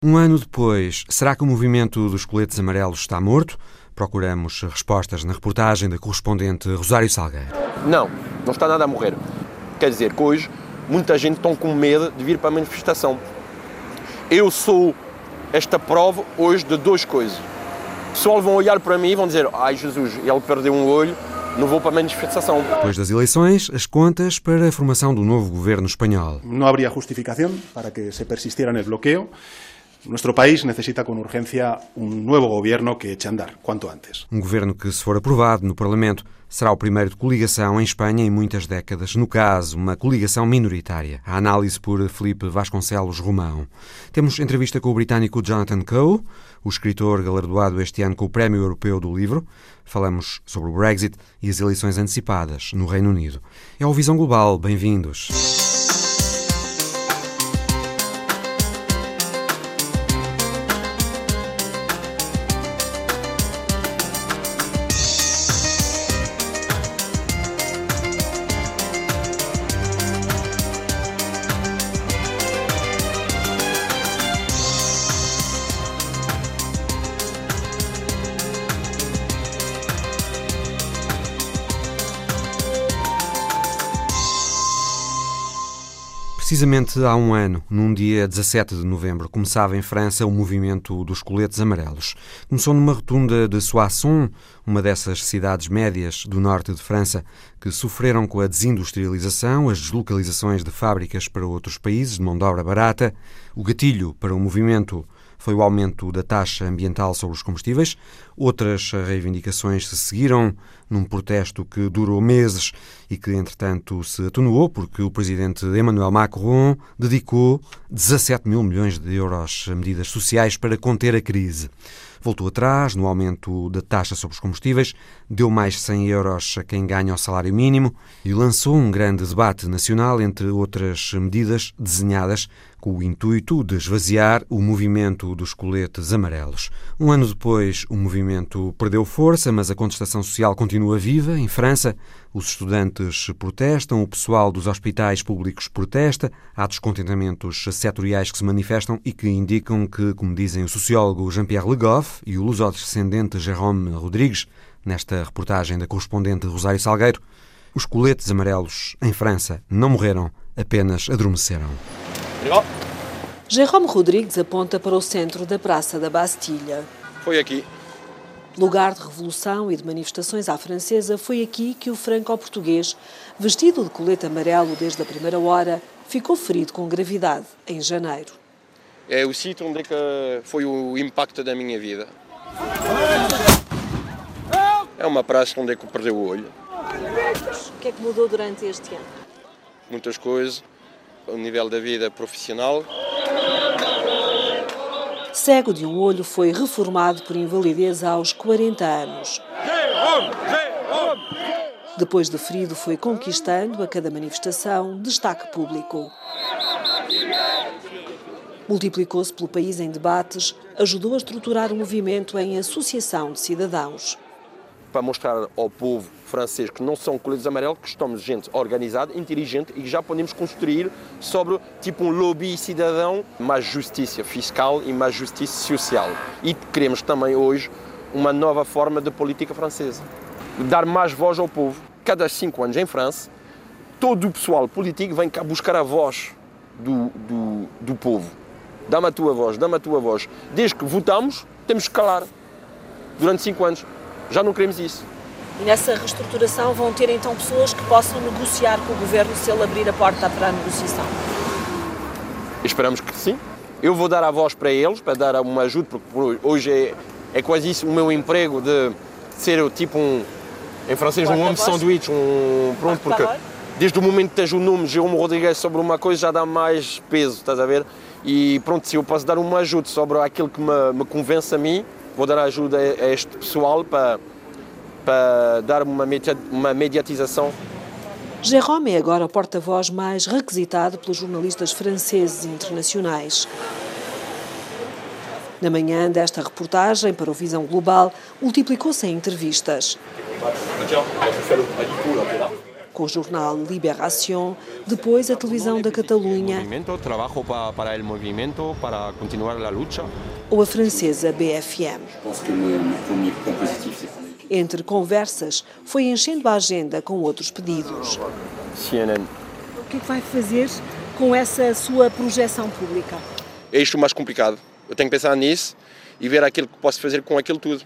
Um ano depois, será que o movimento dos coletes amarelos está morto? Procuramos respostas na reportagem da correspondente Rosário Salgueiro. Não, não está nada a morrer. Quer dizer que hoje muita gente está com medo de vir para a manifestação. Eu sou esta prova hoje de duas coisas. Pessoal vão olhar para mim e vão dizer: Ai Jesus, ele perdeu um olho, não vou para a manifestação. Depois das eleições, as contas para a formação do novo governo espanhol. Não haveria justificação para que se persistiera no bloqueo. Nuestro país necesita con urgencia un nuevo gobierno que eche a andar, cuanto antes. Um governo que, se for aprovado no Parlamento, será o primeiro de coligação em Espanha em muitas décadas, no caso, uma coligação minoritária. A análise por Felipe Vasconcelos Romão. Temos entrevista com o britânico Jonathan Coe, o escritor galardoado este ano com o Prémio Europeu do Livro. Falamos sobre o Brexit e as eleições antecipadas no Reino Unido. É o Visão Global. Bem-vindos. Precisamente há um ano, num dia 17 de novembro, começava em França o movimento dos coletes amarelos. Começou numa rotunda de Soissons, uma dessas cidades médias do norte de França que sofreram com a desindustrialização, as deslocalizações de fábricas para outros países de mão de obra barata. O gatilho para o movimento foi o aumento da taxa ambiental sobre os combustíveis. Outras reivindicações se seguiram num protesto que durou meses e que, entretanto, se atenuou porque o presidente Emmanuel Macron dedicou 17 mil milhões de euros a medidas sociais para conter a crise. Voltou atrás no aumento da taxa sobre os combustíveis, deu mais 100 euros a quem ganha o salário mínimo e lançou um grande debate nacional, entre outras medidas desenhadas com o intuito de esvaziar o movimento dos coletes amarelos. Um ano depois, o movimento perdeu força, mas a contestação social continua viva. Em França, os estudantes protestam, o pessoal dos hospitais públicos protesta, há descontentamentos setoriais que se manifestam e que indicam que, como dizem o sociólogo Jean-Pierre Le Goff e o luso-descendente Jérôme Rodrigues, nesta reportagem da correspondente Rosário Salgueiro, os coletes amarelos em França não morreram, apenas adormeceram. Jérôme Rodrigues aponta para o centro da Praça da Bastilha. Foi aqui. Lugar de revolução e de manifestações à francesa, foi aqui que o franco-português, vestido de colete amarelo desde a primeira hora, ficou ferido com gravidade em janeiro. É o sítio onde é que foi o impacto da minha vida. É uma praça onde é que eu perdi o olho. O que é que mudou durante este ano? Muitas coisas o nível da vida profissional. Cego de um olho, foi reformado por invalidez aos 40 anos. Depois de ferido, foi conquistando, a cada manifestação, destaque público. Multiplicou-se pelo país em debates, ajudou a estruturar o movimento em associação de cidadãos para mostrar ao povo francês que não são coletes amarelos, que estamos gente organizada, inteligente e que já podemos construir sobre tipo um lobby cidadão, mais justiça fiscal e mais justiça social. E queremos também hoje uma nova forma de política francesa, dar mais voz ao povo. Cada cinco anos em França, todo o pessoal político vem cá buscar a voz do, do, do povo. Dá-me a tua voz, dá-me a tua voz. Desde que votamos, temos que calar durante cinco anos. Já não queremos isso. E nessa reestruturação vão ter então pessoas que possam negociar com o governo se ele abrir a porta para a negociação? Esperamos que sim. Eu vou dar a voz para eles, para dar uma ajuda, porque hoje é, é quase isso o meu emprego de ser tipo um, em francês, um homem de sanduíche, um, pronto, porque desde o momento que tens o nome Jerome Rodrigues sobre uma coisa já dá mais peso, estás a ver? E pronto, se eu posso dar uma ajuda sobre aquilo que me, me convence a mim, vou dar ajuda a este pessoal para, para dar uma, uma mediatização. Jérôme é agora o porta-voz mais requisitado pelos jornalistas franceses e internacionais. Na manhã desta reportagem para o Visão Global, multiplicou-se em entrevistas. Com o jornal Libération, depois a televisão da Catalunha ou a francesa BFM. Entre conversas, foi enchendo a agenda com outros pedidos. CNN. O que é que vai fazer com essa sua projeção pública? É isto o mais complicado. Eu tenho que pensar nisso e ver aquilo que posso fazer com aquilo tudo.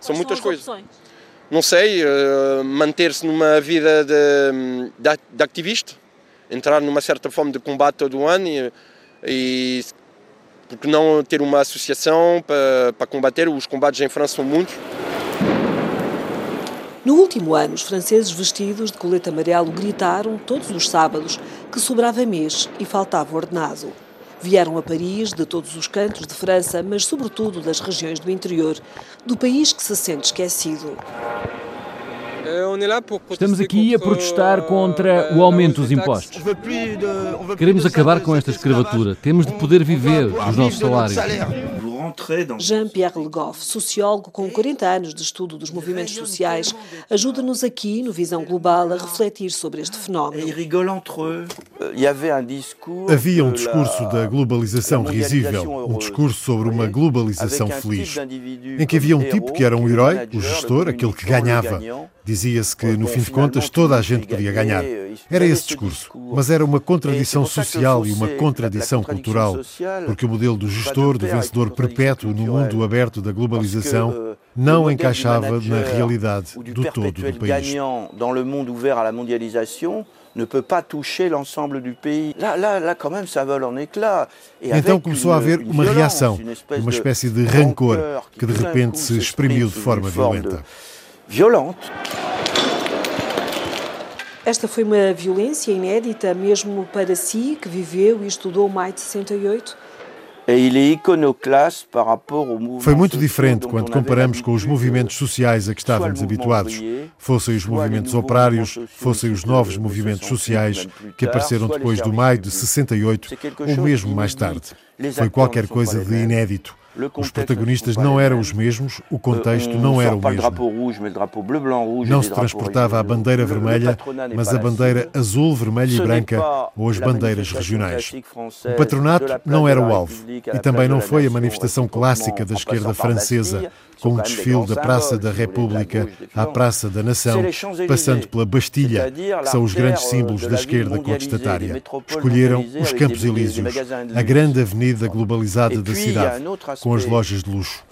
São Quais muitas as coisas. opções? Não sei, eh, manter-se numa vida de, de, ativista, entrar numa certa forma de combate todo ano e, e porque não ter uma associação para, para combater. Os combates em França são muitos. No último ano, os franceses vestidos de colete amarelo gritaram todos os sábados que sobrava mês e faltava ordenado. Vieram a Paris de todos os cantos de França, mas sobretudo das regiões do interior, do país que se sente esquecido. Estamos aqui a protestar contra o aumento dos impostos. Queremos acabar com esta escravatura. Temos de poder viver dos nossos salários. Jean-Pierre Le Goff, sociólogo com 40 anos de estudo dos movimentos sociais, ajuda-nos aqui, no Visão Global, a refletir sobre este fenómeno. Havia um discurso da globalização risível, um discurso sobre uma globalização feliz, em que havia um tipo que era um herói, o gestor, aquele que ganhava. Dizia-se que, no fim de contas, toda a gente podia ganhar. Era esse discurso, mas era uma contradição social e uma contradição cultural, porque o modelo do gestor, do vencedor perpétuo no mundo aberto da globalização, não encaixava na realidade do todo do país. ne peut pas toucher l'ensemble du pays. Là, là, là, quand même, ça vole en éclats. Et Então começou a haver uma reação, uma espécie de rancor que de repente se exprimiu de forma violenta. Violente. Esta foi uma violência inédita, mesmo para si, que viveu e estudou Maio de 68? Et il est iconoclaste par rapport au mouvement Foi muito social diferente quando comparamos com os movimentos sociais a que estávamos habituados, fossem os movimentos operários, fossem os novos movimentos sociais que apareceram depois do maio de publics. 68, C'est quelque ou mesmo mais tarde. Foi qualquer coisa de inédito. Os protagonistas não eram os mesmos, o contexto Euh, on não era o mesmo. Não se transportava a bandeira vermelha, mas a bandeira azul, vermelha e branca ou as bandeiras regionais. O patronato não era o alvo e também não foi a manifestação clássica da esquerda francesa, com o desfile da Praça da República à. Praça da Nação, passando pela Bastilha, que são os grandes símbolos euh, da esquerda contestatária. Escolheram os Campos Elíseos, a grande avenida globalizada da cidade, com as lojas de luxo.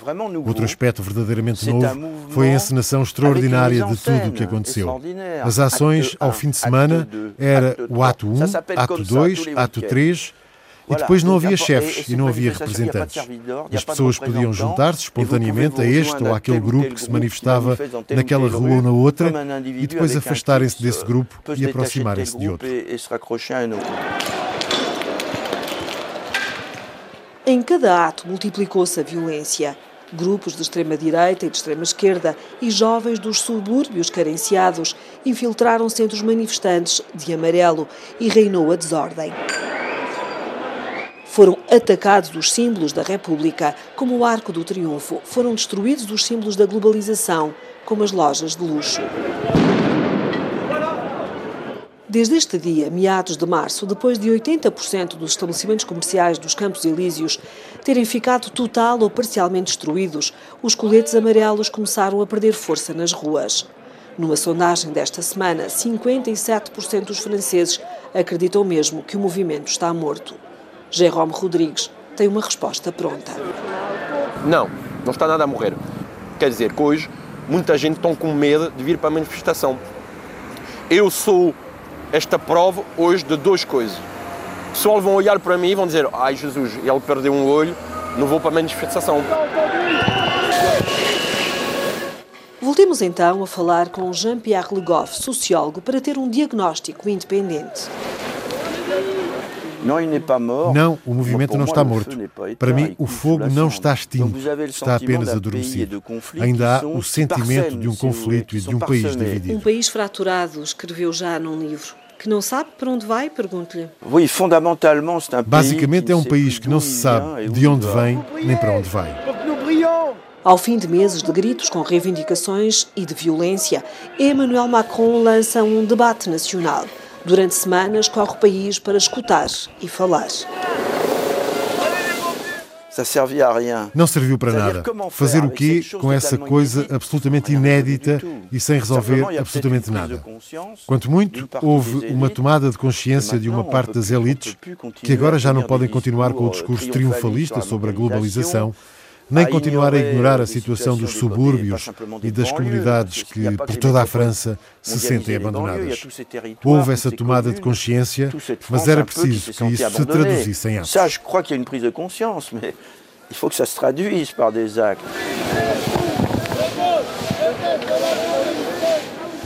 Outro aspecto verdadeiramente novo foi a encenação extraordinária de tudo o que aconteceu. As ações, ao fim de semana, era o ato 1, trois. Ça s'appelle ato comme ça 2, tous les ato week-ends. 3, e depois não havia chefes e não havia representantes. As pessoas podiam représentant, juntar-se espontaneamente a este ou à àquele grupo que se manifestava naquela rua ou na outra e depois un afastarem-se desse grupo e aproximarem-se de outro. Em cada ato multiplicou-se a violência. Grupos de extrema-direita e de extrema-esquerda e jovens dos subúrbios carenciados infiltraram-se entre os manifestantes de amarelo e reinou a desordem. Foram atacados os símbolos da República, como o Arco do Triunfo. Foram destruídos os símbolos da globalização, como as lojas de luxo. Desde este dia, meados de março, depois de 80% dos estabelecimentos comerciais dos Campos Elíseos terem ficado total ou parcialmente destruídos, os coletes amarelos começaram a perder força nas ruas. Numa sondagem desta semana, 57% dos franceses acreditam mesmo que o movimento está morto. Jérôme Rodrigues tem uma resposta pronta. Não, não está nada a morrer. Quer dizer que hoje muita gente está com medo de vir para a manifestação. Eu sou esta prova hoje de duas coisas. O pessoal vão olhar para mim e vão dizer: Ai Jesus, ele perdeu um olho, não vou para a manifestação. Voltemos então a falar com Jean-Pierre Le Goff, sociólogo, para ter um diagnóstico independente. Non, il n'est pas mort. Não, o movimento não está morto. Para mim, o fogo não está extinto, está apenas adormecido. Ainda há o sentimento de um conflito e de um país dividido. Um país fraturado, escreveu já num livro. Que não sabe para onde vai? Pergunto-lhe. Basicamente é um país que não se sabe de onde vem nem para onde vai. Ao fim de meses de gritos com reivindicações e de violência, Emmanuel Macron lança um debate nacional. Durante semanas, corre o país para escutar e falar. Não serviu para nada. Fazer o quê com essa coisa absolutamente inédita e sem resolver absolutamente nada? Quanto muito, houve uma tomada de consciência de uma parte das elites que agora já não podem continuar com o discurso triunfalista sobre a globalização nem continuar a ignorar a situação dos subúrbios e das comunidades que, por toda a França, se sentem abandonadas. Houve essa tomada de consciência, mas era preciso que isso se traduzisse em atos. Ça, je crois qu'il y a une prise de conscience, mais il faut que ça se traduise par des actes.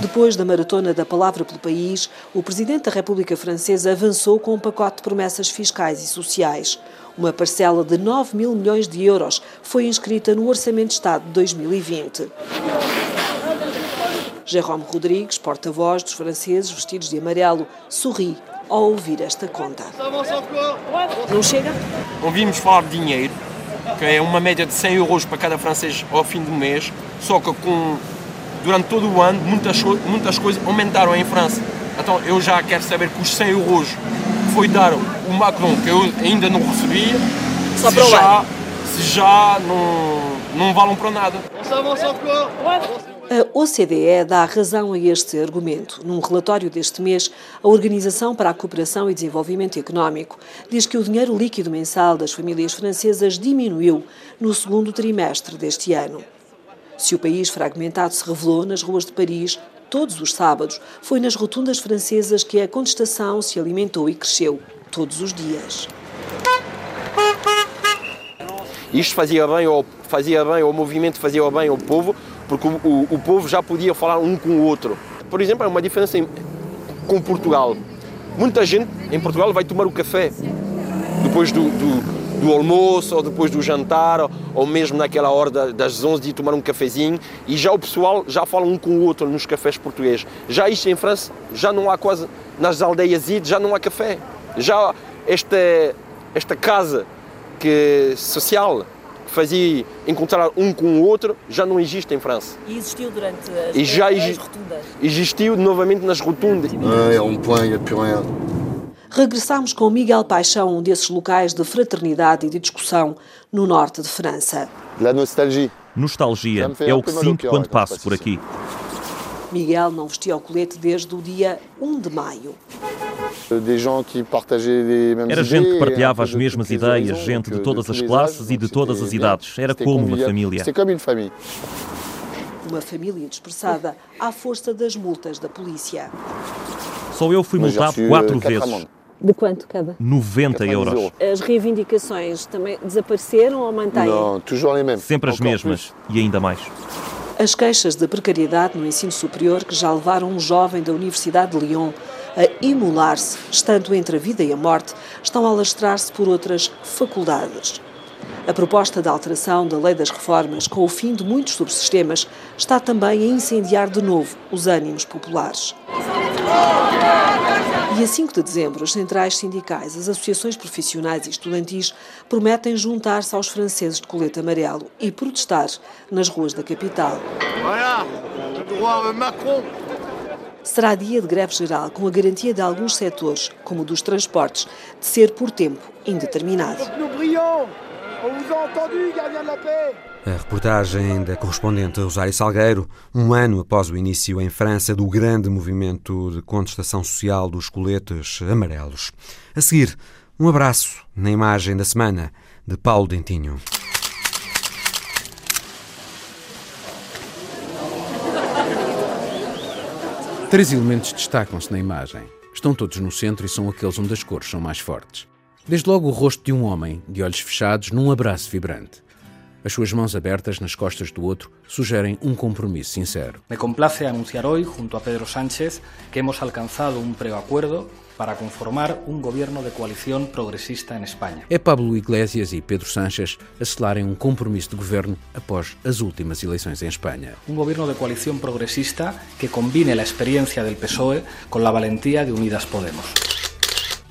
Depois da maratona da palavra pelo país, o presidente da República Francesa avançou com um pacote de promessas fiscais e sociais. Uma parcela de 9 mil milhões de euros foi inscrita no Orçamento de Estado de 2020. Jérôme Rodrigues, porta-voz dos franceses vestidos de amarelo, sorri ao ouvir esta conta. Não chega? Ouvimos falar de dinheiro, que é uma média de 100 euros para cada francês ao fim do mês, só que com durante todo o ano, muitas, muitas coisas aumentaram em França. Então eu já quero saber que os 100 euros que foi dar o Macron, que eu ainda não recebi, Só se, já, se já não, não valem para nada. A OCDE dá razão a este argumento. Num relatório deste mês, a Organização para a Cooperação e Desenvolvimento Económico diz que o dinheiro líquido mensal das famílias francesas diminuiu no segundo trimestre deste ano. Se o país fragmentado se revelou nas ruas de Paris todos os sábados, foi nas rotundas francesas que a contestação se alimentou e cresceu todos os dias. Isto fazia bem ao, fazia bem ao movimento, fazia bem ao povo, porque o, o, o povo já podia falar um com o outro. Por exemplo, há uma diferença em, com Portugal. Muita gente em Portugal vai tomar o café depois do, do do almoço ou depois do jantar ou mesmo naquela hora das 11 de tomar um cafezinho e já o pessoal já fala um com o outro nos cafés portugueses. Já isto em França já não há quase nas aldeias já não há café. Já esta esta casa que social que fazia encontrar um com o outro já não existe em França. E existiu durante as, e já as rotundas? Existiu novamente nas rotundas. É um plano, il n'y regressamos com Miguel Paixão, um desses locais de fraternidade e de discussão no norte de França. nostalgia. Nostalgia é o que sinto quando passo por aqui. Miguel não vestia o colete desde o dia 1 de maio. Era gente que partilhava as mesmas ideias, gente de todas as classes e de todas as idades. Era como uma família. Uma família dispersada à força das multas da polícia. Só eu fui multado quatro vezes. De quanto cada? 90 euros. As reivindicações também desapareceram ou mantêm? Não, Sempre as mesmas e ainda mais. As queixas de precariedade no ensino superior que já levaram um jovem da Universidade de Lyon a imolar-se, estando entre a vida e a morte, estão a alastrar-se por outras faculdades. A proposta de alteração da Lei das Reformas, com o fim de muitos subsistemas, está também a incendiar de novo os ânimos populares. E a 5 de dezembro, as centrais sindicais, as associações profissionais e estudantis prometem juntar-se aos franceses de colete amarelo e protestar nas ruas da capital. Será dia de greve geral com a garantia de alguns setores, como o dos transportes, de ser por tempo indeterminado. A reportagem da correspondente Rosário Salgueiro, um ano após o início em França do grande movimento de contestação social dos coletes amarelos. A seguir, um abraço na imagem da semana de Paulo Dentinho. Três elementos destacam-se na imagem. Estão todos no centro e são aqueles onde as cores são mais fortes. Desde logo o rosto de um homem, de olhos fechados, num abraço vibrante. As suas mãos abertas nas costas do outro sugerem um compromisso sincero. Me complace anunciar hoje, junto a Pedro Sánchez, que hemos alcançado um preacuerdo para conformar um governo de coalição progressista em Espanha. É Pablo Iglesias e Pedro Sánchez a selarem um compromisso de governo após as últimas eleições em Espanha. Um governo de coalição progressista que combine a experiência do PSOE com a valentia de Unidas Podemos.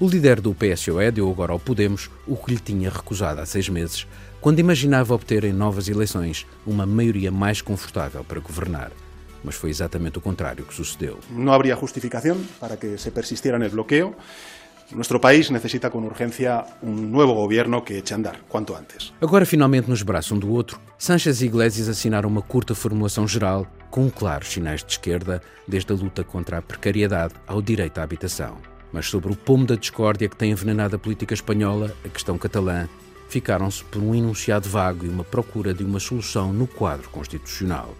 O líder do PSOE deu agora ao Podemos o que lhe tinha recusado há seis meses, quando imaginava obter em novas eleições uma maioria mais confortável para governar. Mas foi exatamente o contrário que sucedeu. Não haveria justificação para que se persistiera no bloqueio. Nuestro país necessita com urgência um novo governo que eche andar, quanto antes. Agora, finalmente, nos braços um do outro, Sánchez e Iglesias assinaram uma curta formulação geral com claros sinais de esquerda, desde a luta contra a precariedade ao direito à habitação. Mas sobre o pomo da discórdia que tem envenenado a política espanhola, a questão catalã, ficaram-se por um enunciado vago e uma procura de uma solução no quadro constitucional.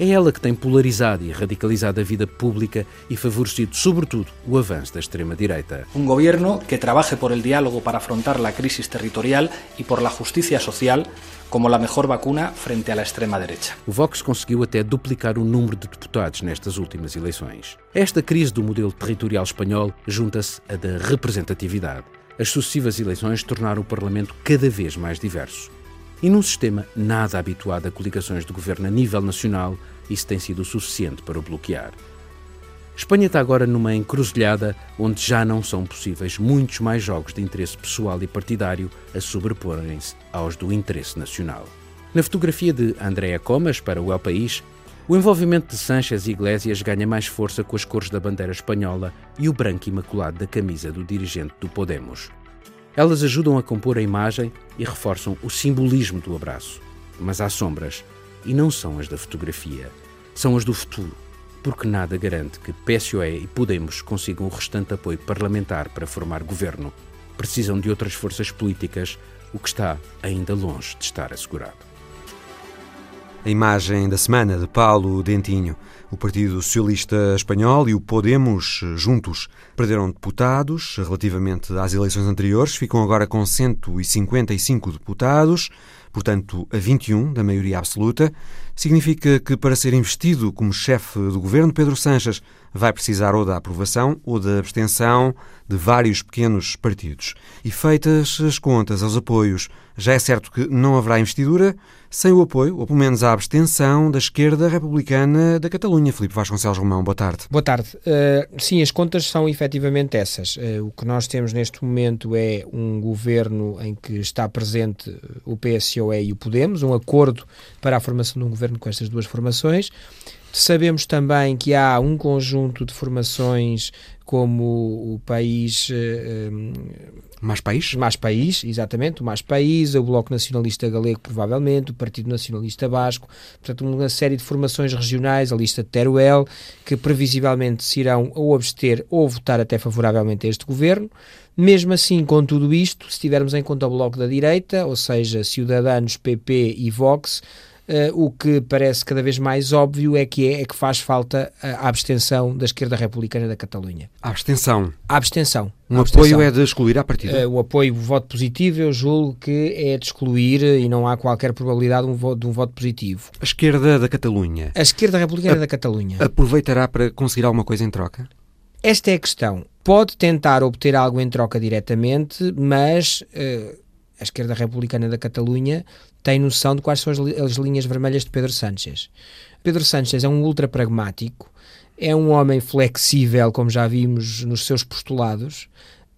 É ela que tem polarizado e radicalizado a vida pública e favorecido, sobretudo, o avanço da extrema-direita. Um governo que trabalhe por el diálogo para afrontar a crise territorial e por la justicia social como a melhor vacuna frente à extrema-direita. O Vox conseguiu até duplicar o número de deputados nestas últimas eleições. Esta crise do modelo territorial espanhol junta-se à da representatividade. As sucessivas eleições tornaram o Parlamento cada vez mais diverso. E num sistema nada habituado a coligações de governo a nível nacional, isso tem sido suficiente para o bloquear. Espanha está agora numa encruzilhada onde já não são possíveis muitos mais jogos de interesse pessoal e partidário a sobreporem-se aos do interesse nacional. Na fotografia de Andrea Comas para o El País, o envolvimento de Sánchez e Iglesias ganha mais força com as cores da bandeira espanhola e o branco imaculado da camisa do dirigente do Podemos. Elas ajudam a compor a imagem e reforçam o simbolismo do abraço. Mas há sombras, e não são as da fotografia, são as do futuro, porque nada garante que PSOE e Podemos consigam o restante apoio parlamentar para formar governo. Precisam de outras forças políticas, o que está ainda longe de estar assegurado. A imagem da semana de Paulo Dentinho. O Partido Socialista Espanhol e o Podemos, juntos, perderam deputados relativamente às eleições anteriores, ficam agora com 155 deputados, portanto, a 21 da maioria absoluta. Significa que, para ser investido como chefe do governo, Pedro Sanches vai precisar ou da aprovação ou da abstenção de vários pequenos partidos. E feitas as contas aos apoios, já é certo que não haverá investidura sem o apoio, ou pelo menos a abstenção, da esquerda republicana da Catalunha. Filipe Vasconcelos Romão, boa tarde. Boa tarde. Uh, sim, as contas são efetivamente essas. Uh, o que nós temos neste momento é um governo em que está presente o PSOE e o Podemos, um acordo para a formação de um governo com estas duas formações. Sabemos também que há um conjunto de formações como o país. Uh, mais País? Mais País, exatamente. O Mais País, o Bloco Nacionalista Galego, provavelmente, o Partido Nacionalista Basco. Portanto, uma série de formações regionais, a lista de Teruel, que previsivelmente se irão ou abster ou votar até favoravelmente a este governo. Mesmo assim, com tudo isto, se tivermos em conta o Bloco da Direita, ou seja, Ciudadanos, PP e Vox, Uh, o que parece cada vez mais óbvio é que, é, é que faz falta a abstenção da esquerda republicana da Catalunha. A abstenção? A abstenção. Um a abstenção. apoio é de excluir a partida? Uh, o apoio, o voto positivo, eu julgo que é de excluir e não há qualquer probabilidade de um voto, de um voto positivo. A esquerda da Catalunha? A esquerda republicana a, da Catalunha. Aproveitará para conseguir alguma coisa em troca? Esta é a questão. Pode tentar obter algo em troca diretamente, mas... Uh, a esquerda republicana da Catalunha tem noção de quais são as, as linhas vermelhas de Pedro Sánchez. Pedro Sánchez é um ultra pragmático, é um homem flexível, como já vimos nos seus postulados,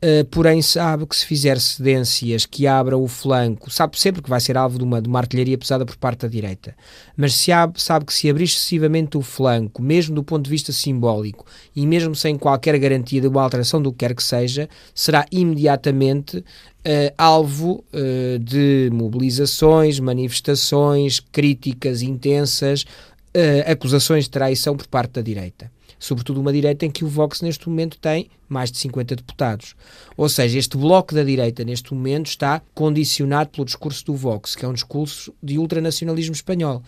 Uh, porém sabe que se fizer cedências que abra o flanco, sabe sempre que vai ser alvo de uma, de uma artilharia pesada por parte da direita, mas se abre, sabe que se abrir excessivamente o flanco, mesmo do ponto de vista simbólico e mesmo sem qualquer garantia de uma alteração do que quer que seja, será imediatamente uh, alvo uh, de mobilizações, manifestações, críticas intensas, acusações de traição por parte da direita sobretudo uma direita em que o Vox neste momento tem mais de 50 deputados. Ou seja, este bloco da direita neste momento está condicionado pelo discurso do Vox, que é um discurso de ultranacionalismo espanhol.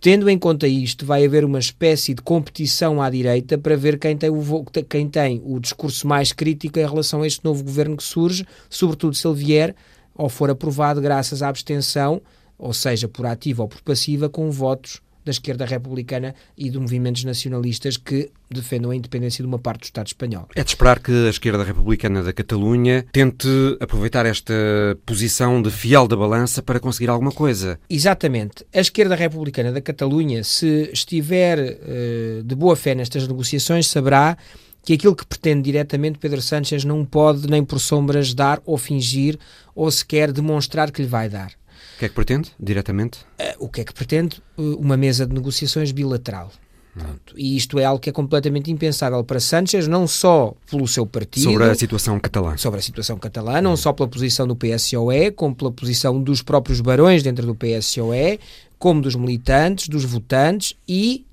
Tendo em conta isto, vai haver uma espécie de competição à direita para ver quem tem, o, quem tem o discurso mais crítico em relação a este novo governo que surge, sobretudo se ele vier ou for aprovado graças à abstenção, ou seja, por ativa ou por passiva, com votos da esquerda republicana e de movimentos nacionalistas que defendam a independência de uma parte do Estado espanhol. É de esperar que a esquerda republicana da Catalunha tente aproveitar esta posição de fiel da balança para conseguir alguma coisa. Exatamente. A esquerda republicana da Catalunha, se estiver uh, de boa fé nestas negociações, saberá que aquilo que pretende diretamente Pedro Sánchez não pode nem por sombras dar ou fingir ou sequer demonstrar que lhe vai dar. O que é que pretende, diretamente? Uh, o que é que pretende? Uh, uma mesa de negociações bilateral. Pronto. E isto é algo que é completamente impensável para Sánchez, não só pelo seu partido. Sobre a situação catalã. Sobre a situação catalã, não só pela posição do PSOE, como pela posição dos próprios barões dentro do PSOE, como dos militantes, dos votantes e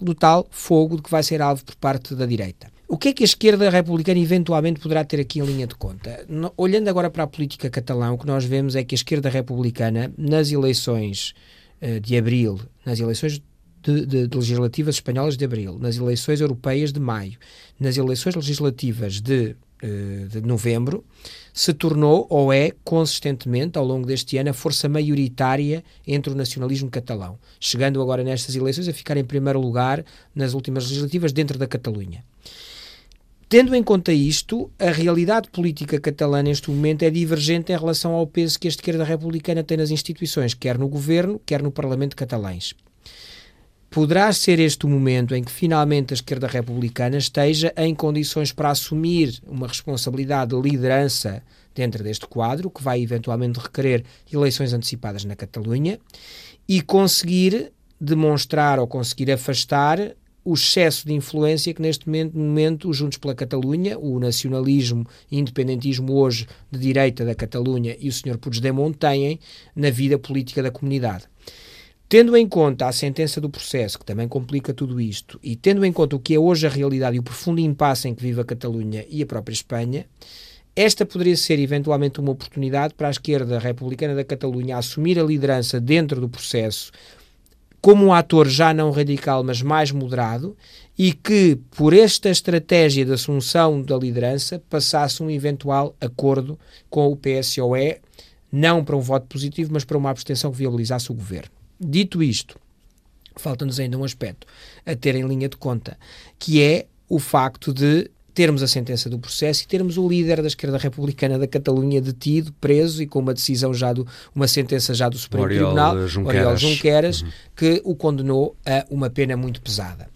do tal fogo de que vai ser alvo por parte da direita. O que é que a esquerda republicana eventualmente poderá ter aqui em linha de conta? olhando agora para a política catalã, o que nós vemos é que a esquerda republicana, nas eleições uh, de abril, nas eleições de, de, de, legislativas espanholas de abril, nas eleições europeias de maio, nas eleições legislativas de, uh, de novembro, se tornou ou é consistentemente ao longo deste ano a força maioritária entre o nacionalismo catalão, chegando agora nestas eleições a ficar em primeiro lugar nas últimas legislativas dentro da Catalunha. Tendo em conta isto, a realidade política catalã neste momento é divergente em relação ao peso que a esquerda republicana tem nas instituições, quer no governo, quer no Parlamento catalães. Poderá ser este o momento em que finalmente a esquerda republicana esteja em condições para assumir uma responsabilidade de liderança dentro deste quadro, que vai eventualmente requerer eleições antecipadas na Catalunha, e conseguir demonstrar ou conseguir afastar o excesso de influência que neste momento, momento os Juntos pela Catalunha, o nacionalismo e independentismo hoje de direita da Catalunha e o Sr. Puigdemont têm na vida política da comunidade. Tendo em conta a sentença do processo, que também complica tudo isto, e tendo em conta o que é hoje a realidade e o profundo impasse em que vive a Catalunha e a própria Espanha, esta poderia ser eventualmente uma oportunidade para a esquerda republicana da Catalunha assumir a liderança dentro do processo, como um ator já não radical, mas mais moderado, e que, por esta estratégia de assunção da liderança, passasse um eventual acordo com o PSOE, não para um voto positivo, mas para uma abstenção que viabilizasse o governo. Dito isto, falta-nos ainda um aspecto a ter em linha de conta, que é o facto de termos a sentença do processo e termos o líder da esquerda republicana da Catalunha detido, preso e com uma decisão já do uma sentença já do Supremo Oriol Tribunal, Junqueras, Oriol Junqueras uhum. que o condenou a uma pena muito pesada.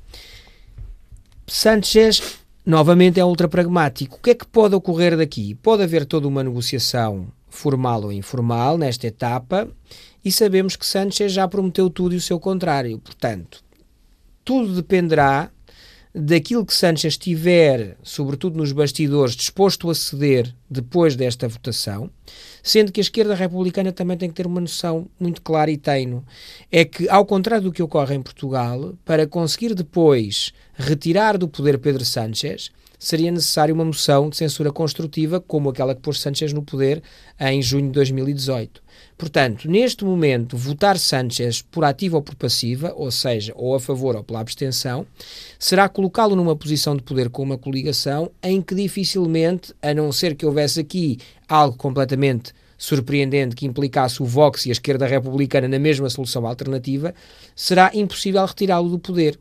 Sanchez novamente é ultra pragmático. O que é que pode ocorrer daqui? Pode haver toda uma negociação formal ou informal nesta etapa e sabemos que Sanchez já prometeu tudo e o seu contrário. Portanto, tudo dependerá daquilo que Sanchez estiver, sobretudo nos bastidores, disposto a ceder depois desta votação, sendo que a esquerda republicana também tem que ter uma noção muito clara e tenue. É que, ao contrário do que ocorre em Portugal, para conseguir depois retirar do poder Pedro Sánchez, seria necessária uma moção de censura construtiva, como aquela que pôs Sánchez no poder em junho de 2018. Portanto, neste momento, votar Sánchez por ativa ou por passiva, ou seja, ou a favor ou pela abstenção, será colocá-lo numa posição de poder com uma coligação em que dificilmente, a não ser que houvesse aqui algo completamente surpreendente que implicasse o Vox e a esquerda republicana na mesma solução alternativa, será impossível retirá-lo do poder.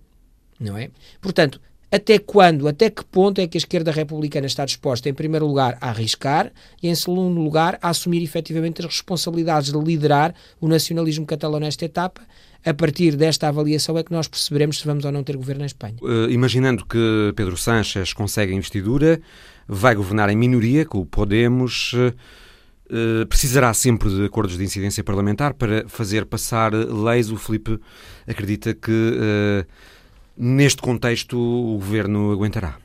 Não é? Portanto, até quando, até que ponto é que a esquerda republicana está disposta, em primeiro lugar, a arriscar e, em segundo lugar, a assumir efetivamente as responsabilidades de liderar o nacionalismo catalão nesta etapa? A partir desta avaliação é que nós perceberemos se vamos ou não ter governo na Espanha. Uh, imaginando que Pedro Sánchez consegue a investidura, vai governar em minoria, com o Podemos. Uh, precisará sempre de acordos de incidência parlamentar para fazer passar leis. O Felipe acredita que. Uh, Neste contexto, o governo aguentará?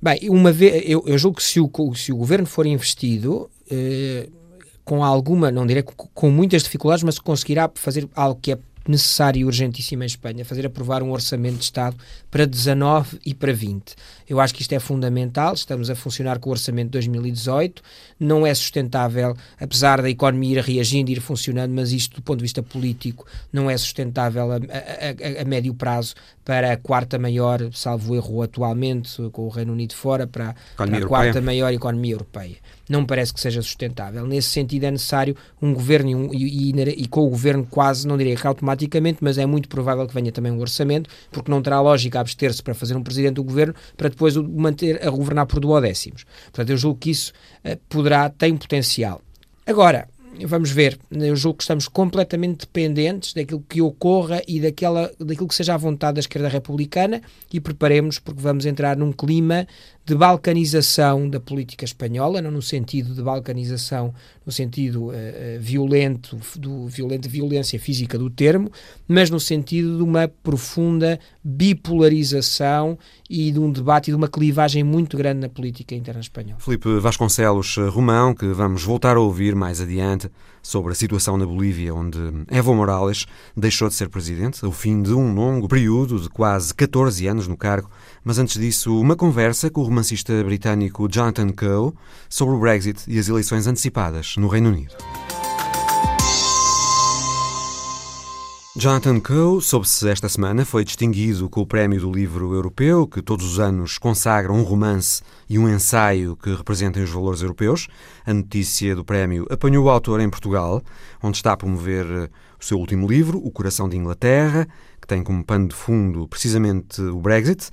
Bem, uma vez, eu, eu julgo que se o, se o governo for investido, eh, com alguma, não direi com, muitas dificuldades, mas conseguirá fazer algo que é necessário e urgentíssimo em Espanha, fazer aprovar um orçamento de Estado para 19 e para 20. Eu acho que isto é fundamental, estamos a funcionar com o orçamento de 2018, não é sustentável, apesar da economia ir reagindo, ir funcionando, mas isto do ponto de vista político não é sustentável a, a, a, a médio prazo para a quarta maior, salvo erro atualmente, com o Reino Unido fora, para, para a quarta maior economia europeia não me parece que seja sustentável. Nesse sentido, é necessário um governo e, um, e, e, e, com o governo quase, não diria que automaticamente, mas é muito provável que venha também um orçamento, porque não terá lógica abster-se para fazer um presidente do governo para depois o manter a governar por duodécimos. Portanto, eu julgo que isso uh, poderá, tem potencial. Agora, vamos ver. Eu julgo que estamos completamente dependentes daquilo que ocorra e daquela, daquilo que seja à vontade da esquerda republicana e preparemos porque vamos entrar num clima de balcanização da política espanhola, não no sentido de balcanização, no sentido uh, violento, do violento violência física do termo, mas no sentido de uma profunda bipolarização e de um debate e de uma clivagem muito grande na política interna espanhola. Felipe Vasconcelos Romão, que vamos voltar a ouvir mais adiante sobre a situação na Bolívia, onde Evo Morales deixou de ser presidente, ao fim de um longo período de quase 14 anos no cargo, mas antes disso, uma conversa com o romancista britânico Jonathan Coe sobre o Brexit e as eleições antecipadas no Reino Unido. Jonathan Coe, soube-se esta semana, foi distinguido com o Prémio do Livro Europeu, que todos os anos consagra um romance e um ensaio que representem os valores europeus. A notícia do prémio apanhou o autor em Portugal, onde está a promover o seu último livro, O Coração de Inglaterra, que tem como pano de fundo precisamente o Brexit.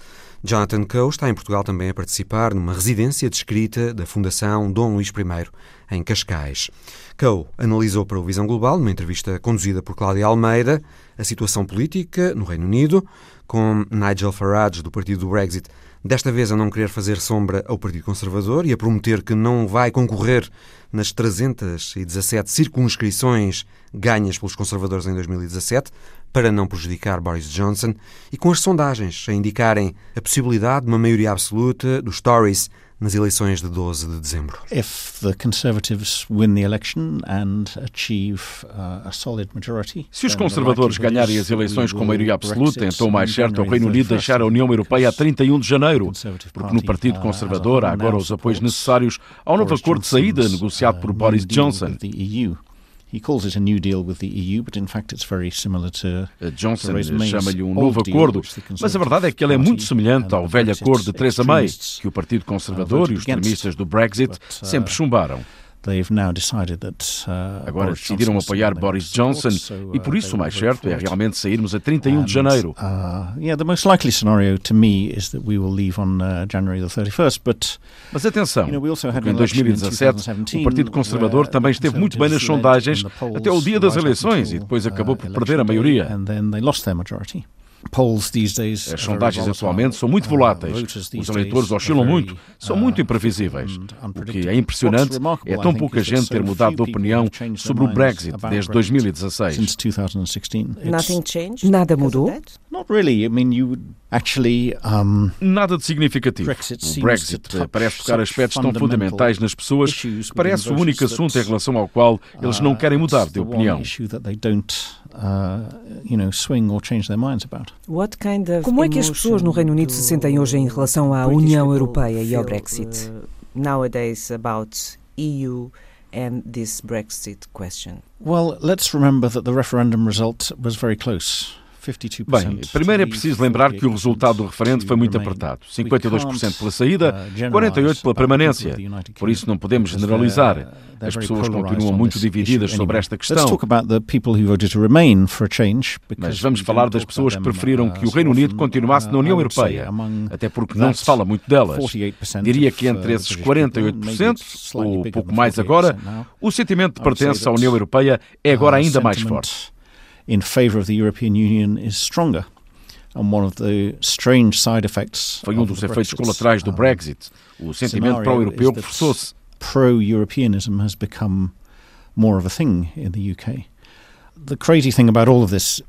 Jonathan Coe está em Portugal também a participar numa residência de escrita da Fundação Dom Luís I, em Cascais. Coe analisou para o Visão Global, numa entrevista conduzida por Cláudia Almeida, a situação política no Reino Unido, com Nigel Farage, do partido do Brexit, desta vez a não querer fazer sombra ao Partido Conservador e a prometer que não vai concorrer nas 317 circunscrições ganhas pelos conservadores em 2017, para não prejudicar Boris Johnson, e com as sondagens a indicarem a possibilidade de uma maioria absoluta dos Tories nas eleições de 12 de dezembro. If the Conservatives win the election and achieve uh, a solid majority, se os conservadores ganharem as eleições com maioria absoluta, então mais certo é o Reino Unido deixar a União Europeia a 31 de janeiro, porque no Partido Conservador há agora os apoios necessários ao novo acordo de saída negociado por Boris Johnson. He calls it a new deal with the EU, but in fact it's very similar to Johnson chama-lhe um novo acordo, mas a verdade é que ele é muito semelhante ao velho acordo de Theresa May, que o Partido Conservador e os extremistas do Brexit sempre chumbaram. Uh, Agora decidiram apoiar Boris Johnson e por uh, isso o mais certo é realmente sairmos a 31 de janeiro. Mas atenção, em 2017 o Partido Conservador também esteve muito bem nas sondagens até o dia das eleições e depois acabou por perder a maioria. As sondagens atualmente são muito voláteis. Os eleitores oscilam muito, são muito imprevisíveis. O que é impressionante é tão pouca gente ter mudado de opinião sobre o Brexit desde 2016. Nada mudou? Nada de significativo. O Brexit parece tocar aspectos tão fundamentais nas pessoas que parece o único assunto em relação ao qual eles não querem mudar de opinião. Como é que as pessoas no Reino Unido se sentem hoje em relação à União Europeia e ao Brexit? Uh, nowadays about EU and this Brexit question. Well, let's remember that the referendum result was very close. Bem, primeiro é preciso lembrar que o resultado do referendo foi muito apertado. 52% pela saída, 48% pela permanência. Por isso não podemos generalizar. As pessoas continuam muito divididas sobre esta questão. Mas vamos falar das pessoas que preferiram que o Reino Unido continuasse na União Europeia, até porque não se fala muito delas. Diria que entre esses 48%, ou pouco mais agora, o sentimento de pertença à União Europeia é agora ainda mais forte in favour of the European Union is stronger. And one of the strange side effects Foi um dos efeitos colaterais do Brexit. O sentimento pró-europeu reforçou-se. Pro-Europeanism has become more of a thing in the UK.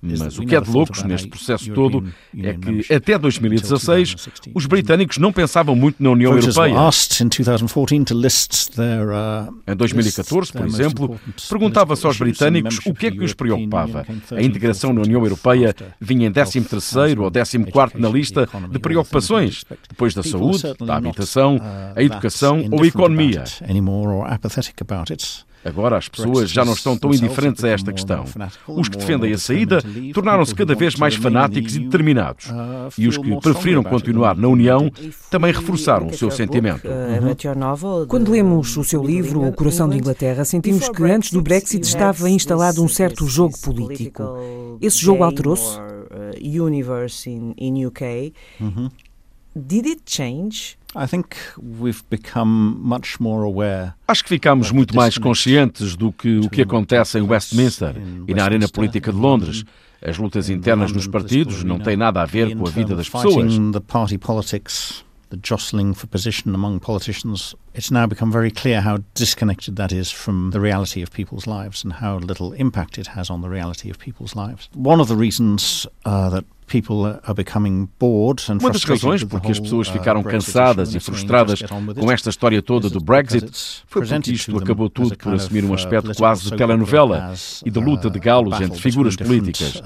Mas o que é de loucos neste processo todo é que até 2016 os britânicos não pensavam muito na União Europeia. Em 2014, por exemplo, perguntava-se aos britânicos o que é que os preocupava. A integração na União Europeia vinha em 13º ou 14º na lista de preocupações, depois da saúde, da habitação, a educação ou a economia. Agora as pessoas já não estão tão indiferentes a esta questão. Os que defendem a saída tornaram-se cada vez mais fanáticos e determinados. E os que preferiram continuar na União também reforçaram o seu sentimento. Uhum. Quando lemos o seu livro, O Coração de Inglaterra, sentimos que antes do Brexit estava instalado um certo jogo político. Esse jogo alterou-se? Uhum. Did it change? Acho que ficamos muito mais conscientes do que o que acontece em Westminster e na arena política de Londres. As lutas internas nos partidos não têm nada a ver com a vida das pessoas. the jostling for position among politicians, it's now become very clear how disconnected that is from the reality of people's lives and how little impact it has on the reality of people's lives. One of the reasons uh, that Uma das razões porque as pessoas uh, ficaram cansadas e frustradas com esta história toda do Brexit foi porque isto acabou tudo por assumir um uh, aspecto quase de telenovela e de luta de uh, galos entre figuras políticas.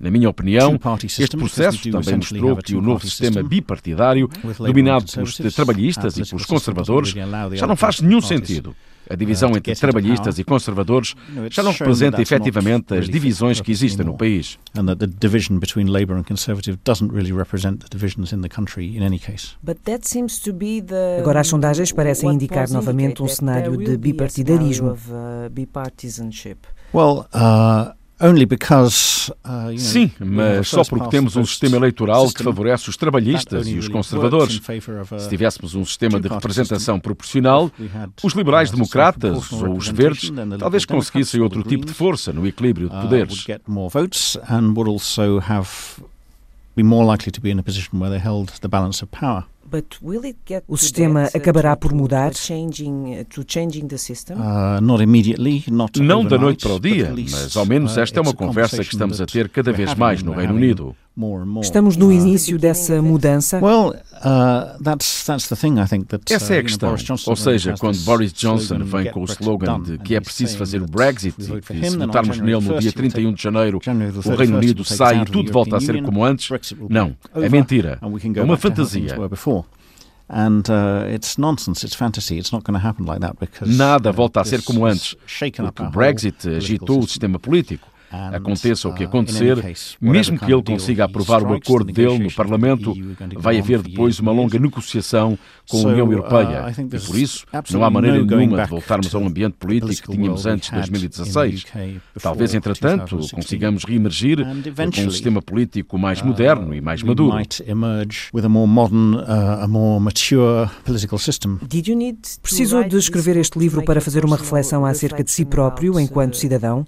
Na minha opinião, este processo também mostrou que o novo sistema bipartidário, dominado pelos trabalhistas e pelos conservadores, já não faz nenhum sentido. A divisão entre trabalhistas e conservadores já não representa efetivamente as divisões que existem no país. Agora as sondagens parecem indicar novamente um cenário de bipartidarismo. Well, uh, Uh, Sim, mas só porque temos um sistema eleitoral que favorece os trabalhistas e os conservadores. Se tivéssemos um sistema de representação proporcional, os liberais democratas ou os verdes talvez conseguissem outro tipo de força no equilíbrio de uh, poderes. be more likely to be in a position where they held the balance of power. O sistema acabará por mudar? Uh, not Não da noite para o dia, mas ao menos uh, esta é uma conversa que estamos a ter cada vez mais no Reino Unido. Estamos no uh, início dessa mudança? Uh, Essa é a questão. Ou seja, quando Boris Johnson vem com o slogan de que é preciso fazer o Brexit e que se votarmos nele no dia 31 de janeiro, o Reino Unido sai e tudo volta a ser como antes, não, é mentira. É uma fantasia. Nada volta a ser como antes, porque o Brexit agitou o sistema político. Aconteça o que uh, acontecer, mesmo que ele consiga aprovar o acordo dele no Parlamento, vai haver depois uma longa negociação com a União uh, Europeia. E por isso, não há maneira nenhuma de voltarmos ao ambiente político que tínhamos antes de 2016. Talvez, entretanto, consigamos reemergir com um sistema político mais uh, moderno e mais maduro. Precisou de escrever este livro para fazer uma reflexão acerca de si próprio enquanto cidadão?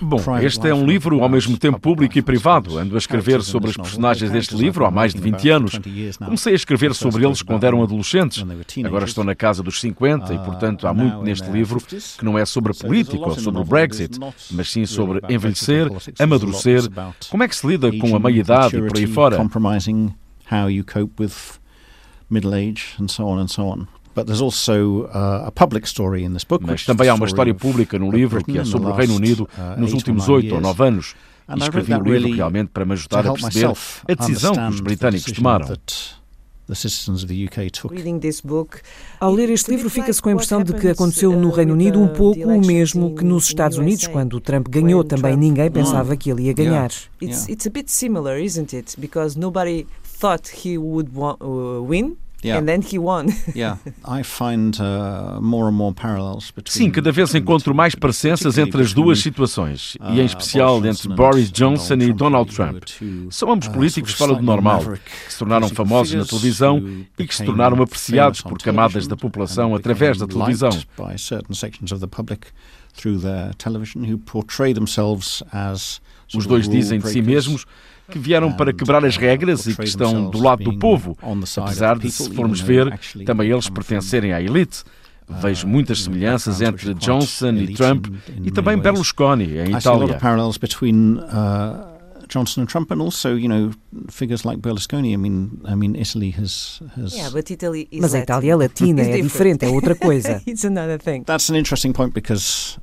Bom, este é um livro ao mesmo tempo público e privado. Ando a escrever sobre os personagens deste livro há mais de 20 anos. Comecei a escrever sobre eles quando eram adolescentes. Agora estou na casa dos 50 e, portanto, há muito neste livro que não é sobre a política ou sobre o Brexit, mas sim sobre envelhecer, amadurecer, como é que se lida com a meia-idade e por aí fora. middle age and so on and so on. Mas também há uma história pública no livro que é sobre o Reino Unido uh, nos últimos oito ou nove anos. E escrevi o livro realmente para me ajudar a perceber a decisão que os britânicos tomaram. Ao ler este livro, fica-se com a impressão de que aconteceu no Reino Unido um pouco o mesmo que nos Estados Unidos, quando Trump ganhou. Também ninguém pensava que ele ia ganhar. It's, it's a bit similar, isn't it? Because nobody thought he would uh, win. Yeah. And then he won. yeah, I find uh, more and more parallels between Sim, cada vez encontro mais parecenças entre as duas situações, e em uh, especial entre Boris Johnson e Donald Trump. São ambos uh, políticos fora do normal, que se tornaram famosos na televisão e que se tornaram apreciados por camadas da população através da televisão. Os dois dizem de si mesmos que vieram para quebrar as regras e que estão do lado do povo, apesar de, se formos ver, também eles pertencerem à elite. Vejo muitas semelhanças entre Johnson e Trump e também Berlusconi em Itália. Johnson and Trump, and also, you know, figures like Berlusconi. I mean, I mean, Italy has. has yeah, but Italy is Mas a Itália é latina, é diferente, é outra coisa. It's another thing. That's an interesting point because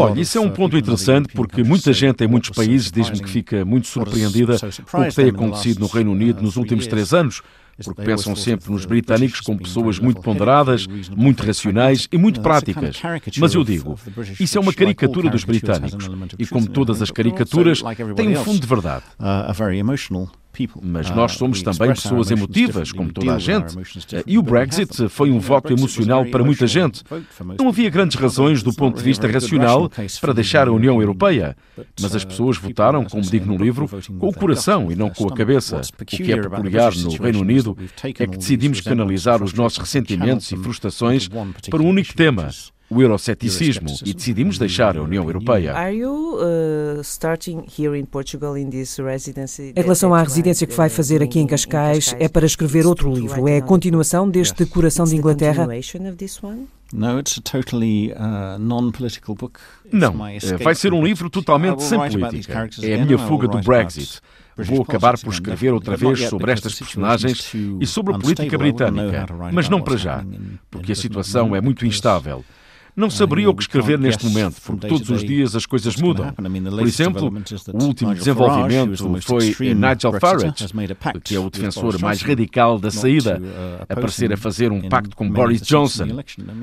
Olha, isso é um ponto interessante porque muita gente em muitos países diz-me que fica muito surpreendida com o que tem acontecido no Reino Unido nos últimos três anos, porque pensam sempre nos britânicos como pessoas muito ponderadas, muito racionais e muito práticas. Mas eu digo, isso é uma caricatura dos britânicos e, como todas as caricaturas, tem um fundo de verdade. Mas nós somos também pessoas emotivas, como toda a gente. E o Brexit foi um voto emocional para muita gente. Não havia grandes razões do ponto de vista racional para deixar a União Europeia, mas as pessoas votaram, como digo no livro, com o coração e não com a cabeça. O que é peculiar no Reino Unido é que decidimos canalizar os nossos ressentimentos e frustrações para um único tema, o euroceticismo e decidimos deixar a União Europeia. Uh, em relação à residência que vai fazer aqui em Cascais, é para escrever outro livro. É a continuação deste Coração de Inglaterra? Não, eh, vai ser um livro totalmente sem política. É a minha fuga do Brexit. Vou acabar por escrever outra vez sobre estas personagens e sobre a política britânica, mas não para já, porque a situação é muito instável. Não saberia o que escrever neste momento, porque todos os dias as coisas mudam. Por exemplo, o último desenvolvimento foi Nigel Farage, que é o defensor mais radical da saída, aparecer a fazer um pacto com Boris Johnson.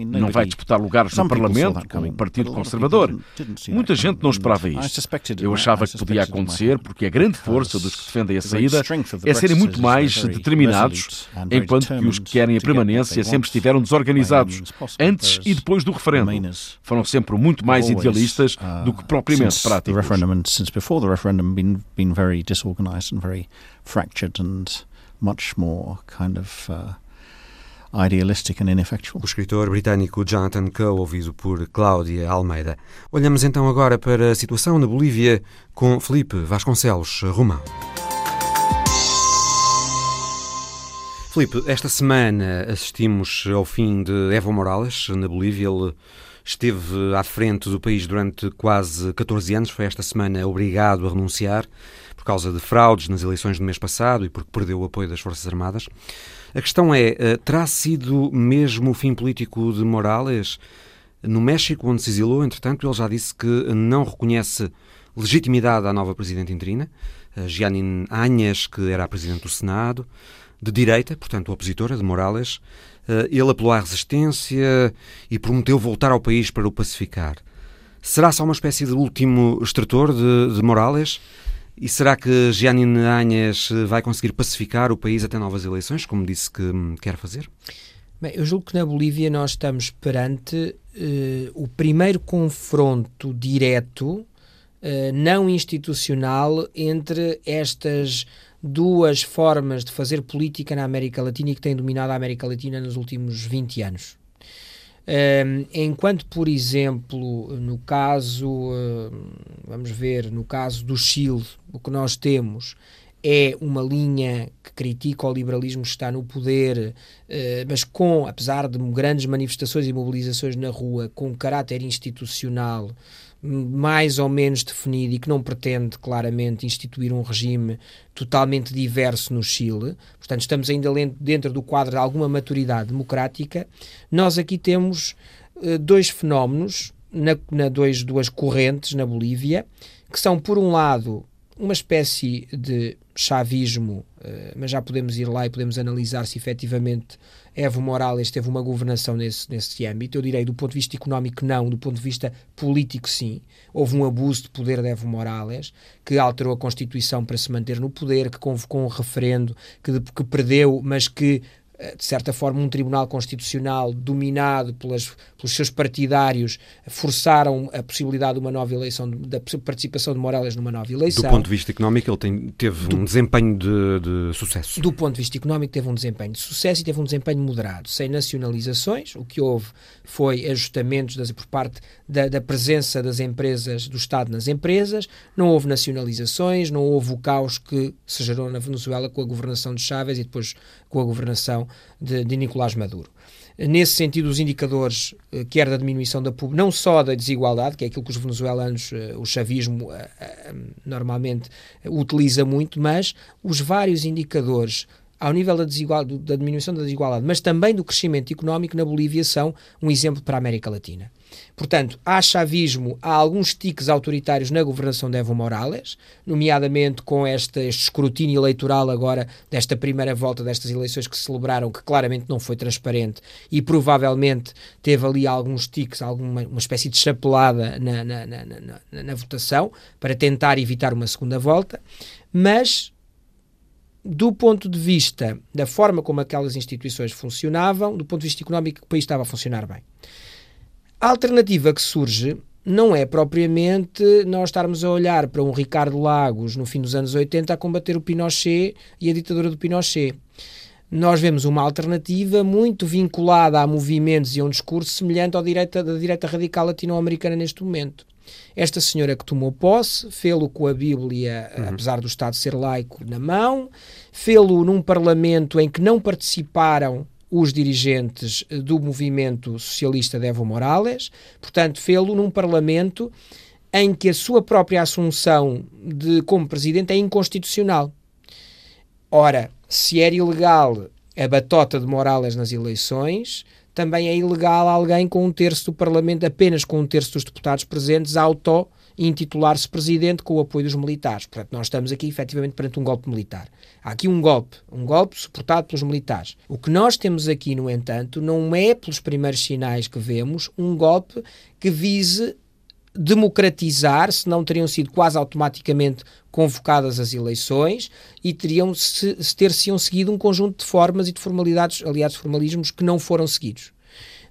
Não vai disputar lugares no Parlamento com o Partido Conservador. Muita gente não esperava isto. Eu achava que podia acontecer porque a grande força dos que defendem a saída é serem muito mais determinados, enquanto que os que querem a permanência sempre estiveram desorganizados, antes e depois do referendo referendo foram sempre muito mais idealistas do que propriamente práticos. The referendum, since before the referendum, been been very disorganized and very fractured and much more kind of uh, idealistic and ineffectual. O escritor britânico Jonathan Coe, ouvido por Cláudia Almeida. Olhamos então agora para a situação na Bolívia com Felipe Vasconcelos Romão. Filipe, esta semana assistimos ao fim de Evo Morales na Bolívia. Ele esteve à frente do país durante quase 14 anos. Foi esta semana obrigado a renunciar por causa de fraudes nas eleições do mês passado e porque perdeu o apoio das Forças Armadas. A questão é: eh, terá sido mesmo o fim político de Morales? No México, onde se exilou, entretanto, ele já disse que não reconhece legitimidade à nova presidente interina, Jeanine Áñez, que era a presidente do Senado de direita, portanto opositora de Morales, eh, ele apelou à resistência e prometeu voltar ao país para o pacificar. Será só uma espécie de último extrator de, de Morales? E será que Gianni Anhas vai conseguir pacificar o país até novas eleições, como disse que quer fazer? Bem, eu julgo que na Bolívia nós estamos perante uh, o primeiro confronto direto, uh, não institucional, entre estas duas formas de fazer política na América Latina e que têm dominado a América Latina nos últimos 20 anos. Um, enquanto, por exemplo, no caso, um, vamos ver, no caso do Chile, o que nós temos é uma linha que critica o liberalismo que está no poder, uh, mas com, apesar de grandes manifestações e mobilizações na rua, com caráter institucional, mais ou menos definido e que não pretende claramente instituir um regime totalmente diverso no Chile, portanto estamos ainda dentro do quadro de alguma maturidade democrática, nós aqui temos uh, dois fenómenos, na, na dois, duas correntes na Bolívia, que são, por um lado, uma espécie de chavismo, uh, mas já podemos ir lá e podemos analisar se efetivamente Evo Morales teve uma governação nesse, nesse âmbito. Eu direi, do ponto de vista económico, não, do ponto de vista político, sim. Houve um abuso de poder de Evo Morales, que alterou a Constituição para se manter no poder, que convocou um referendo que, que perdeu, mas que de certa forma, um tribunal constitucional dominado pelas, pelos seus partidários forçaram a possibilidade de uma nova eleição, da participação de Morales numa nova eleição. Do ponto de vista económico, ele tem, teve do, um desempenho de, de, sucesso. Do ponto de vista económico, teve um desempenho de sucesso e teve um desempenho moderado, sem nacionalizações. O que houve foi ajustamentos das, por parte da, da presença das empresas, do Estado nas empresas, não houve nacionalizações, não houve o caos que se gerou na Venezuela com a governação de Chávez e depois com a governação de, de Nicolás Maduro. Nesse sentido, os indicadores, eh, quer da diminuição da não só da desigualdade, que é aquilo que os venezuelanos, eh, o chavismo, eh, normalmente utiliza muito, mas os vários indicadores ao nível da, da diminuição da desigualdade, mas também do crescimento económico na Bolívia são um exemplo para a América Latina. Portanto, há chavismo, há alguns tiques autoritários na governação de Evo Morales, nomeadamente com este, este escrutínio eleitoral agora desta primeira volta destas eleições que se celebraram, que claramente não foi transparente e provavelmente teve ali alguns tiques, alguma uma espécie de chapelada na, na, na, na, na votação para tentar evitar uma segunda volta, mas do ponto de vista da forma como aquelas instituições funcionavam, do ponto de vista económico, o país estava a funcionar bem. A alternativa que surge não é propriamente nós estarmos a olhar para um Ricardo Lagos no fim dos anos 80 a combater o Pinochet e a ditadura do Pinochet. Nós vemos uma alternativa muito vinculada a movimentos e a um discurso semelhante ao direita, da direita radical latino-americana neste momento. Esta senhora que tomou posse, fê-lo com a Bíblia, uhum. apesar do Estado ser laico, na mão, fê-lo num parlamento em que não participaram os dirigentes eh, do movimento socialista de Evo Morales, portanto, fê-lo num parlamento em que a sua própria assunção de como presidente é inconstitucional. Ora, se era ilegal a batota de Morales nas eleições, também é ilegal alguém com um terço do Parlamento, apenas com um terço dos deputados presentes, auto intitular-se presidente com o apoio dos militares. Portanto, nós estamos aqui efetivamente perante um golpe militar. Há aqui um golpe, um golpe suportado pelos militares. O que nós temos aqui, no entanto, não é, pelos primeiros sinais que vemos, um golpe que vise democratizar, se não teriam sido quase automaticamente convocadas as eleições e teriam se, se ter-se-iam seguido um conjunto de formas e de formalidades, aliados formalismos, que não foram seguidos.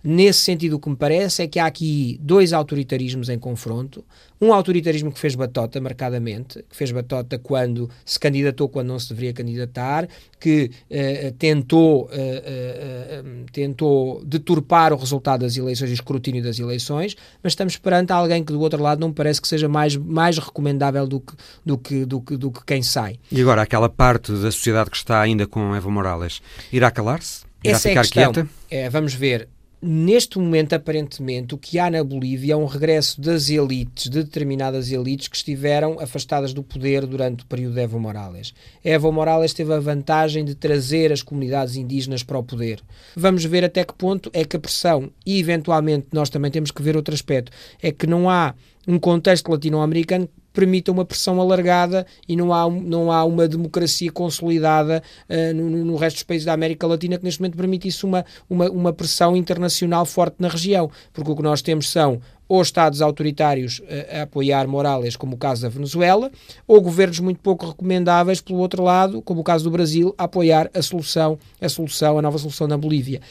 Nesse sentido, o que me parece é que há aqui dois autoritarismos em confronto. Um autoritarismo que fez batota, marcadamente, que fez batota quando se candidatou, quando não se deveria candidatar, que uh, tentou, uh, uh, tentou deturpar o resultado das eleições e escrutínio das eleições, mas estamos perante alguém que do outro lado não me parece que seja mais, mais recomendável do que, do, que, do, que, do que quem sai. E agora, aquela parte da sociedade que está ainda com Evo Morales, irá calar-se? Irá Essa ficar é a questão. quieta? É, vamos ver neste momento, aparentemente, o que há na Bolívia é um regresso das elites, de determinadas elites que estiveram afastadas do poder durante o período de Evo Morales. Evo Morales teve a vantagem de trazer as comunidades indígenas para o poder. Vamos ver até que ponto é que a pressão, e eventualmente nós também temos que ver outro aspecto, é que não há um contexto latino-americano permita uma pressão alargada e não há, não há uma democracia consolidada uh, no, no, resto dos países da América Latina que neste momento permitisse uma, uma, uma pressão internacional forte na região, porque o que nós temos são ou Estados autoritários uh, a apoiar Morales, como o caso da Venezuela, ou governos muito pouco recomendáveis, pelo outro lado, como o caso do Brasil, a apoiar a solução, a solução, a nova solução na Bolívia.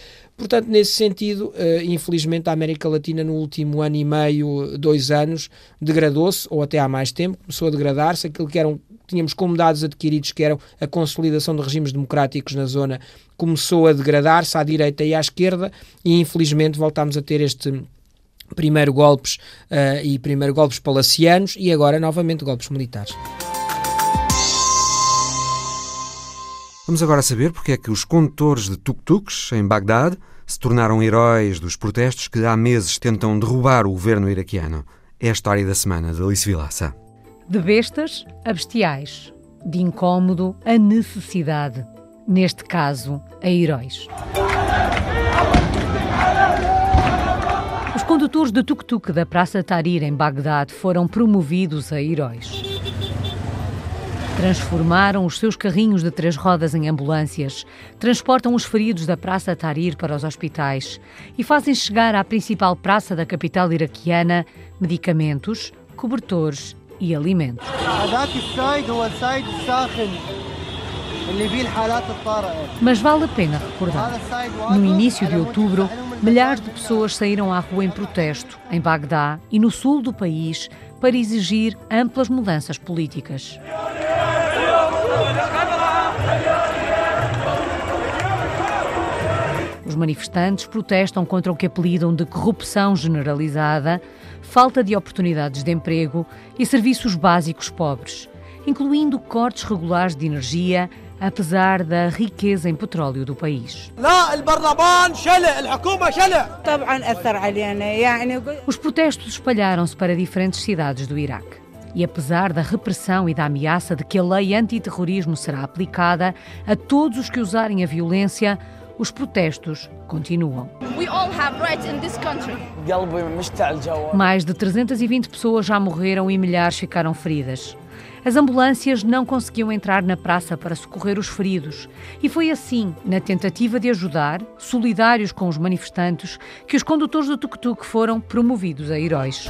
Portanto, nesse sentido, uh, infelizmente, a América Latina no último ano e meio, dois anos, degradou-se, ou até há mais tempo, começou a degradar-se. Aquilo que eram, tínhamos como dados adquiridos, que eram a consolidação de regimes democráticos na zona, começou a degradar-se à direita e à esquerda, e infelizmente voltámos a ter este primeiro golpes uh, e primeiro golpes palacianos e agora novamente golpes militares. Vamos agora saber porque é que os condutores de tuk-tuks em Bagdade se tornaram heróis dos protestos que há meses tentam derrubar o governo iraquiano. É a história da semana de Alice Vilaça. De bestas a bestiais, de incômodo a necessidade. Neste caso, a heróis. Os condutores de tuk-tuk da Praça Tahrir em Bagdade foram promovidos a heróis. Transformaram os seus carrinhos de três rodas em ambulâncias, transportam os feridos da Praça Tahrir para os hospitais e fazem chegar à principal praça da capital iraquiana medicamentos, cobertores e alimentos. Mas vale a pena recordar. No início de outubro, milhares de pessoas saíram à rua em protesto, em Bagdá e no sul do país, para exigir amplas mudanças políticas. Os manifestantes protestam contra o que apelidam de corrupção generalizada, falta de oportunidades de emprego e serviços básicos pobres, incluindo cortes regulares de energia, apesar da riqueza em petróleo do país. Os protestos espalharam-se para diferentes cidades do Iraque. E apesar da repressão e da ameaça de que a lei antiterrorismo será aplicada a todos os que usarem a violência, os protestos continuam. Mais de 320 pessoas já morreram e milhares ficaram feridas. As ambulâncias não conseguiam entrar na praça para socorrer os feridos. E foi assim, na tentativa de ajudar, solidários com os manifestantes, que os condutores do tuk-tuk foram promovidos a heróis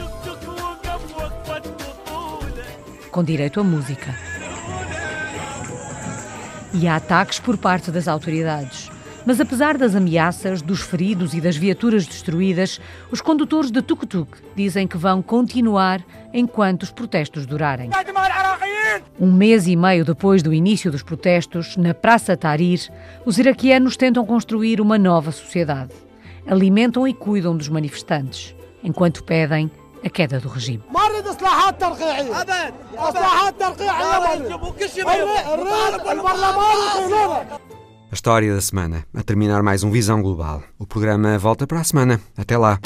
com direito à música. e a ataques por parte das autoridades. Mas apesar das ameaças, dos feridos e das viaturas destruídas, os condutores de tuk-tuk dizem que vão continuar enquanto os protestos durarem. Um mês e meio depois do início dos protestos, na Praça Tahrir, os iraquianos tentam construir uma nova sociedade. Alimentam e cuidam dos manifestantes, enquanto pedem a queda do regime. A história da semana, a terminar mais um Visão Global. O programa volta para a semana. Até lá.